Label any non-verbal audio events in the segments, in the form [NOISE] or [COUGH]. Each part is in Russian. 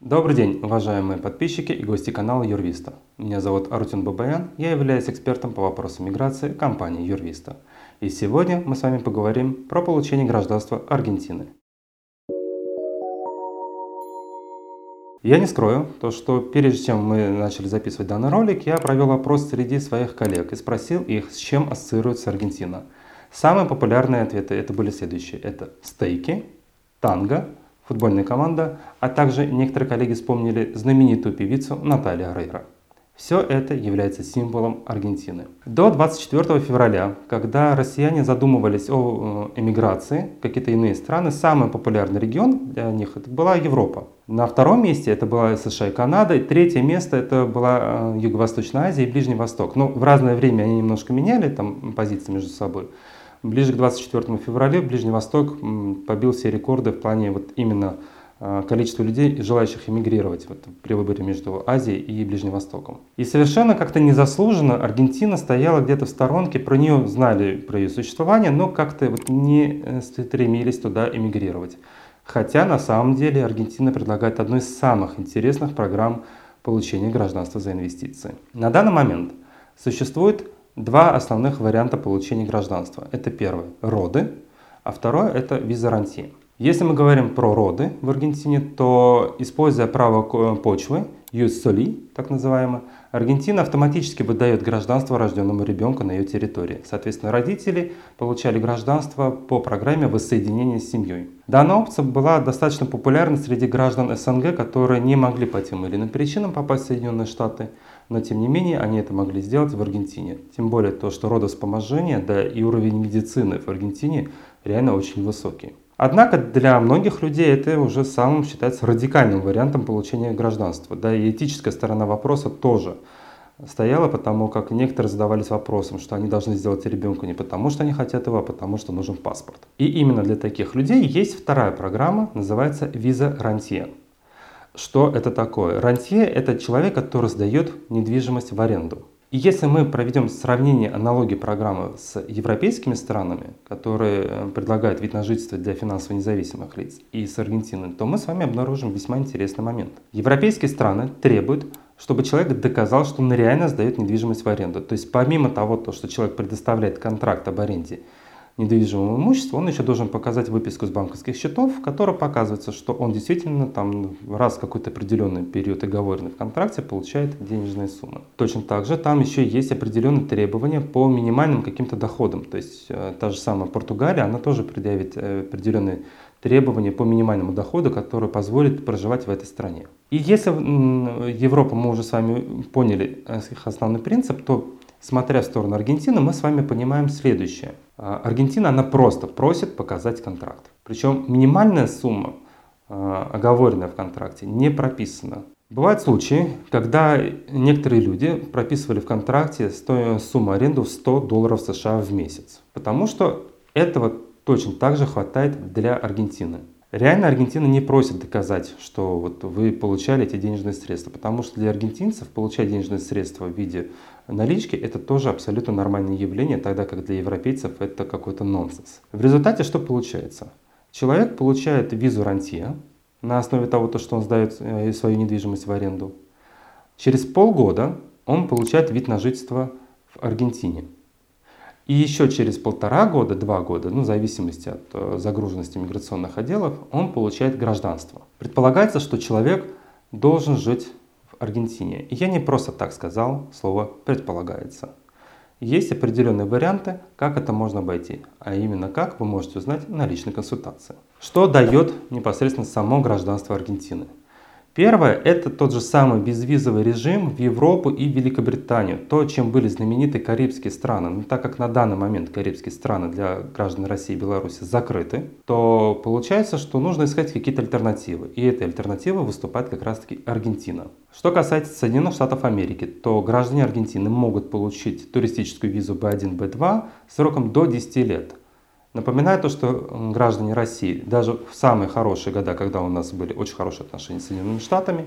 Добрый день, уважаемые подписчики и гости канала Юрвиста. Меня зовут Арутюн Бабаян, я являюсь экспертом по вопросам миграции компании Юрвиста. И сегодня мы с вами поговорим про получение гражданства Аргентины. Я не скрою, то, что прежде чем мы начали записывать данный ролик, я провел опрос среди своих коллег и спросил их, с чем ассоциируется Аргентина. Самые популярные ответы это были следующие. Это стейки, танго, футбольная команда, а также некоторые коллеги вспомнили знаменитую певицу Наталью Рейра. Все это является символом Аргентины. До 24 февраля, когда россияне задумывались о э, эмиграции какие-то иные страны, самый популярный регион для них это была Европа. На втором месте это была США и Канада, и третье место это была э, Юго-Восточная Азия и Ближний Восток. Но в разное время они немножко меняли там позиции между собой. Ближе к 24 февраля Ближний Восток побил все рекорды в плане вот именно а, количества людей, желающих эмигрировать вот, при выборе между Азией и Ближним Востоком. И совершенно как-то незаслуженно Аргентина стояла где-то в сторонке, про нее знали, про ее существование, но как-то вот не э, стремились туда эмигрировать. Хотя на самом деле Аргентина предлагает одну из самых интересных программ получения гражданства за инвестиции. На данный момент существует два основных варианта получения гражданства. Это первый – роды, а второе – это визарантия. Если мы говорим про роды в Аргентине, то используя право почвы, юс соли, так называемое, Аргентина автоматически выдает гражданство рожденному ребенку на ее территории. Соответственно, родители получали гражданство по программе воссоединения с семьей. Данная опция была достаточно популярна среди граждан СНГ, которые не могли по тем или иным причинам попасть в Соединенные Штаты, но тем не менее они это могли сделать в Аргентине. Тем более то, что родовспоможение, да и уровень медицины в Аргентине реально очень высокий. Однако для многих людей это уже самым считается радикальным вариантом получения гражданства. Да и этическая сторона вопроса тоже стояла, потому как некоторые задавались вопросом, что они должны сделать ребенка не потому, что они хотят его, а потому, что нужен паспорт. И именно для таких людей есть вторая программа, называется виза рантье. Что это такое? Рантье – это человек, который сдает недвижимость в аренду. И если мы проведем сравнение аналогии программы с европейскими странами, которые э, предлагают вид на жительство для финансово независимых лиц, и с Аргентиной, то мы с вами обнаружим весьма интересный момент. Европейские страны требуют, чтобы человек доказал, что он реально сдает недвижимость в аренду. То есть помимо того, что человек предоставляет контракт об аренде недвижимого имущества, он еще должен показать выписку с банковских счетов, в которой показывается, что он действительно там раз в какой-то определенный период оговоренный в контракте получает денежные суммы. Точно так же там еще есть определенные требования по минимальным каким-то доходам. То есть э, та же самая Португалия, она тоже предъявит э, определенные требования по минимальному доходу, который позволит проживать в этой стране. И если Европа, мы уже с вами поняли э, их основной принцип, то смотря в сторону Аргентины, мы с вами понимаем следующее. А, Аргентина, она просто просит показать контракт. Причем минимальная сумма, а, оговоренная в контракте, не прописана. Бывают случаи, когда некоторые люди прописывали в контракте сумму аренду в 100 долларов США в месяц. Потому что этого точно так же хватает для Аргентины. Реально Аргентина не просит доказать, что вот вы получали эти денежные средства, потому что для аргентинцев получать денежные средства в виде налички это тоже абсолютно нормальное явление, тогда как для европейцев это какой-то нонсенс. В результате что получается? Человек получает визу рантье на основе того, что он сдает э, свою недвижимость в аренду. Через полгода он получает вид на жительство в Аргентине. И еще через полтора года, два года, ну, в зависимости от э, загруженности миграционных отделов, он получает гражданство. Предполагается, что человек должен жить Аргентине. И я не просто так сказал слово «предполагается». Есть определенные варианты, как это можно обойти, а именно как вы можете узнать на личной консультации. Что дает непосредственно само гражданство Аргентины? Первое – это тот же самый безвизовый режим в Европу и Великобританию, то, чем были знамениты карибские страны. Но так как на данный момент карибские страны для граждан России и Беларуси закрыты, то получается, что нужно искать какие-то альтернативы. И этой альтернативой выступает как раз-таки Аргентина. Что касается Соединенных Штатов Америки, то граждане Аргентины могут получить туристическую визу B1, B2 сроком до 10 лет – Напоминаю то, что граждане России, даже в самые хорошие года, когда у нас были очень хорошие отношения с Соединенными Штатами,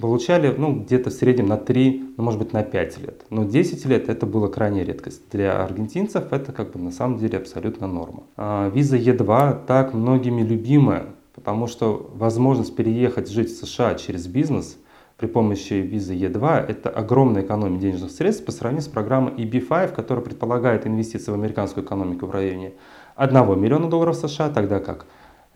получали ну, где-то в среднем на 3, ну, может быть на 5 лет. Но 10 лет это была крайняя редкость. Для аргентинцев это как бы на самом деле абсолютно норма. А виза Е2 так многими любимая, потому что возможность переехать жить в США через бизнес при помощи визы Е2 – это огромная экономия денежных средств по сравнению с программой EB5, которая предполагает инвестиции в американскую экономику в районе 1 миллиона долларов США, тогда как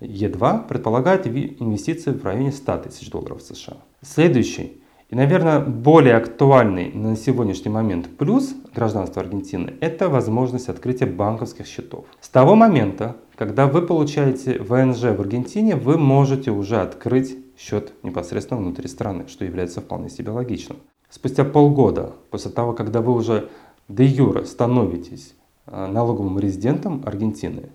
Е2 предполагает инвестиции в районе 100 тысяч долларов США. Следующий и, наверное, более актуальный на сегодняшний момент плюс гражданства Аргентины – это возможность открытия банковских счетов. С того момента, когда вы получаете ВНЖ в Аргентине, вы можете уже открыть счет непосредственно внутри страны, что является вполне себе логичным. Спустя полгода, после того, когда вы уже де юра становитесь налоговым резидентом Аргентины,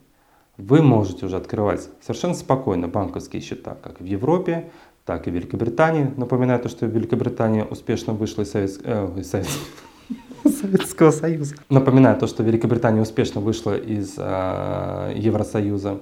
вы можете уже открывать совершенно спокойно банковские счета, как в Европе, так и в Великобритании. Напоминаю то, что Великобритания успешно вышла из, Совет... э, из Совет... [LAUGHS] Советского Союза. Напоминаю то, что Великобритания успешно вышла из э, Евросоюза.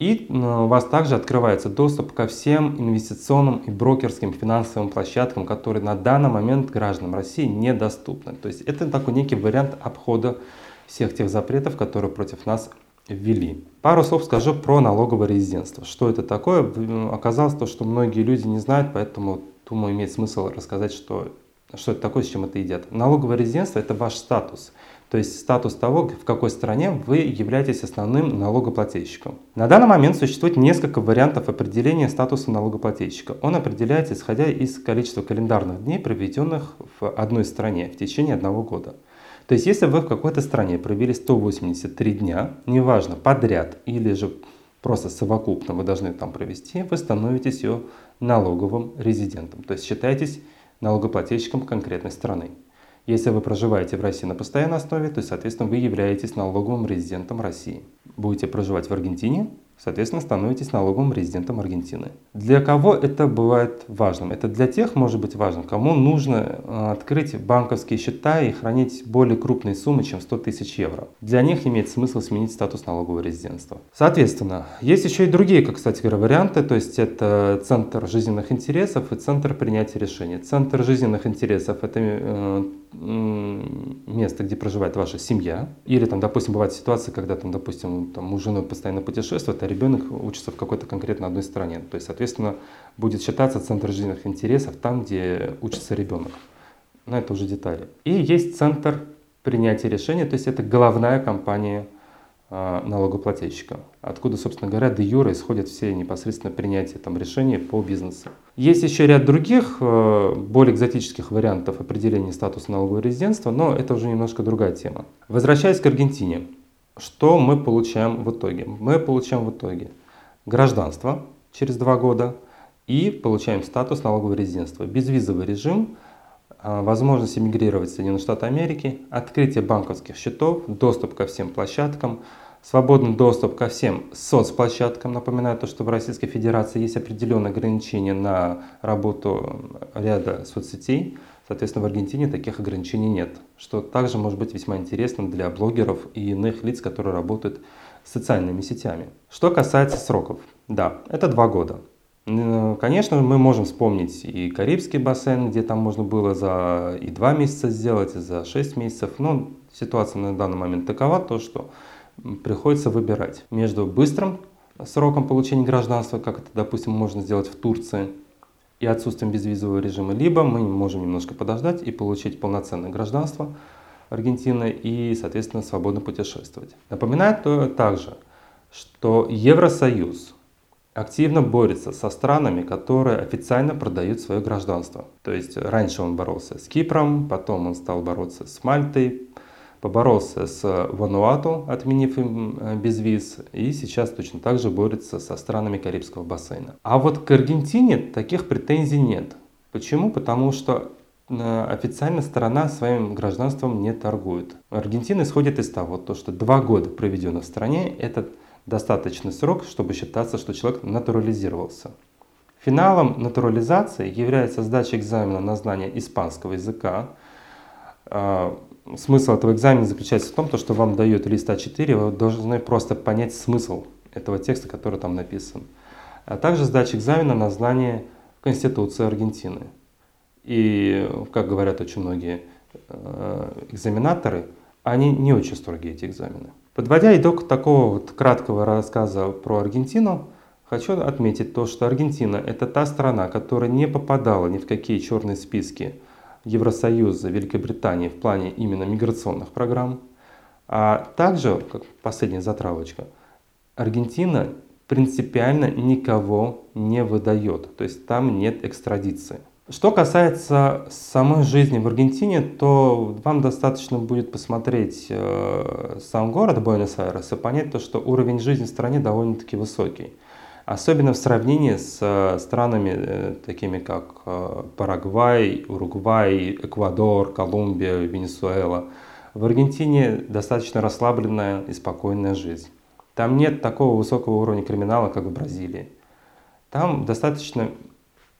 И э, у вас также открывается доступ ко всем инвестиционным и брокерским финансовым площадкам, которые на данный момент гражданам России недоступны. То есть это такой некий вариант обхода всех тех запретов, которые против нас ввели. Пару слов скажу про налоговое резидентство. Что это такое? Оказалось то, что многие люди не знают, поэтому, думаю, имеет смысл рассказать, что, что это такое, с чем это едят. Налоговое резидентство – это ваш статус. То есть статус того, в какой стране вы являетесь основным налогоплательщиком. На данный момент существует несколько вариантов определения статуса налогоплательщика. Он определяется исходя из количества календарных дней, проведенных в одной стране в течение одного года. То есть, если вы в какой-то стране провели 183 дня, неважно, подряд или же просто совокупно вы должны там провести, вы становитесь ее налоговым резидентом. То есть считаетесь налогоплательщиком конкретной страны. Если вы проживаете в России на постоянной основе, то, соответственно, вы являетесь налоговым резидентом России. Будете проживать в Аргентине, соответственно, становитесь налоговым резидентом Аргентины. Для кого это бывает важным? Это для тех может быть важным, кому нужно э, открыть банковские счета и хранить более крупные суммы, чем 100 тысяч евро. Для них имеет смысл сменить статус налогового резидентства. Соответственно, есть еще и другие, как, кстати говоря, варианты, то есть это центр жизненных интересов и центр принятия решений. Центр жизненных интересов – это э, место, где проживает ваша семья. Или там, допустим, бывает ситуация, когда там, допустим, там, муж женой постоянно путешествует, а ребенок учится в какой-то конкретно одной стране. То есть, соответственно, будет считаться центр жизненных интересов там, где учится ребенок. Но это уже детали. И есть центр принятия решений, то есть это головная компания а, налогоплательщика, откуда, собственно говоря, де юра исходят все непосредственно принятия там, решений по бизнесу. Есть еще ряд других, э, более экзотических вариантов определения статуса налогового резидентства, но это уже немножко другая тема. Возвращаясь к Аргентине, что мы получаем в итоге? Мы получаем в итоге гражданство через два года и получаем статус налогового резидентства, безвизовый режим, а, возможность эмигрировать в Соединенные Штаты Америки, открытие банковских счетов, доступ ко всем площадкам, свободный доступ ко всем соцплощадкам. Напоминаю то, что в Российской Федерации есть определенные ограничения на работу ряда соцсетей. Соответственно, в Аргентине таких ограничений нет, что также может быть весьма интересно для блогеров и иных лиц, которые работают с социальными сетями. Что касается сроков, да, это два года. Конечно, мы можем вспомнить и Карибский бассейн, где там можно было за и два месяца сделать, и за шесть месяцев. Но ситуация на данный момент такова, то что приходится выбирать между быстрым сроком получения гражданства, как это, допустим, можно сделать в Турции, и отсутствием безвизового режима, либо мы можем немножко подождать и получить полноценное гражданство Аргентины и, соответственно, свободно путешествовать. Напоминаю то также, что Евросоюз активно борется со странами, которые официально продают свое гражданство. То есть раньше он боролся с Кипром, потом он стал бороться с Мальтой, поборолся с Вануату, отменив им э, безвиз, и сейчас точно так же борется со странами Карибского бассейна. А вот к Аргентине таких претензий нет. Почему? Потому что э, официально сторона своим гражданством не торгует. Аргентина исходит из того, что два года проведено в стране, это достаточный срок, чтобы считаться, что человек натурализировался. Финалом натурализации является сдача экзамена на знание испанского языка, а, смысл этого экзамена заключается в том, что вам дают лист А4, вы должны просто понять смысл этого текста, который там написан. А также сдача экзамена на знание Конституции Аргентины. И, как говорят очень многие э, экзаменаторы, они не очень строгие, эти экзамены. Подводя итог такого вот краткого рассказа про Аргентину, Хочу отметить то, что Аргентина – это та страна, которая не попадала ни в какие черные списки Евросоюза, Великобритании в плане именно миграционных программ. А также, как последняя затравочка, Аргентина принципиально никого не выдает, то есть там нет экстрадиции. Что касается самой жизни в Аргентине, то вам достаточно будет посмотреть э, сам город Буэнос-Айрес и понять то, что уровень жизни в стране довольно-таки высокий. Особенно в сравнении с э, странами э, такими как э, Парагвай, Уругвай, Эквадор, Колумбия, Венесуэла. В Аргентине достаточно расслабленная и спокойная жизнь. Там нет такого высокого уровня криминала, как в Бразилии. Там достаточно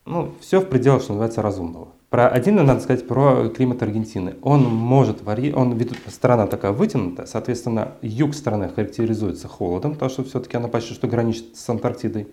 ну, все в пределах, что называется, разумного. Про один надо сказать про климат Аргентины. Он может вари... он страна такая вытянутая, соответственно, юг страны характеризуется холодом, потому что все-таки она почти что граничит с Антарктидой.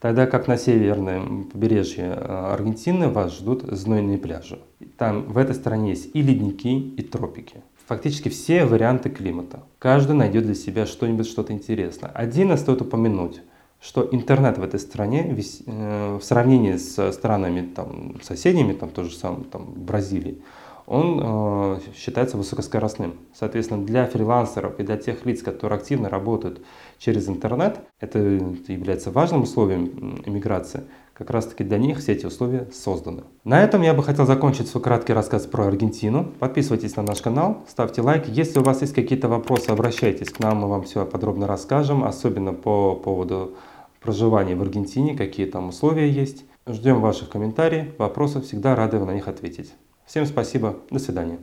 Тогда как на северном побережье э, Аргентины вас ждут знойные пляжи. Там в этой стране есть и ледники, и тропики. Фактически все варианты климата. Каждый найдет для себя что-нибудь, что-то интересное. Один стоит упомянуть – что интернет в этой стране э, в сравнении с странами там, соседними, там, то же самое, там, Бразилии, он э, считается высокоскоростным. Соответственно, для фрилансеров и для тех лиц, которые активно работают через интернет, это является важным условием иммиграции, как раз таки для них все эти условия созданы. На этом я бы хотел закончить свой краткий рассказ про Аргентину. Подписывайтесь на наш канал, ставьте лайк. Если у вас есть какие-то вопросы, обращайтесь к нам, мы вам все подробно расскажем, особенно по поводу проживания в Аргентине, какие там условия есть. Ждем ваших комментариев, вопросов, всегда рады на них ответить. Всем спасибо, до свидания.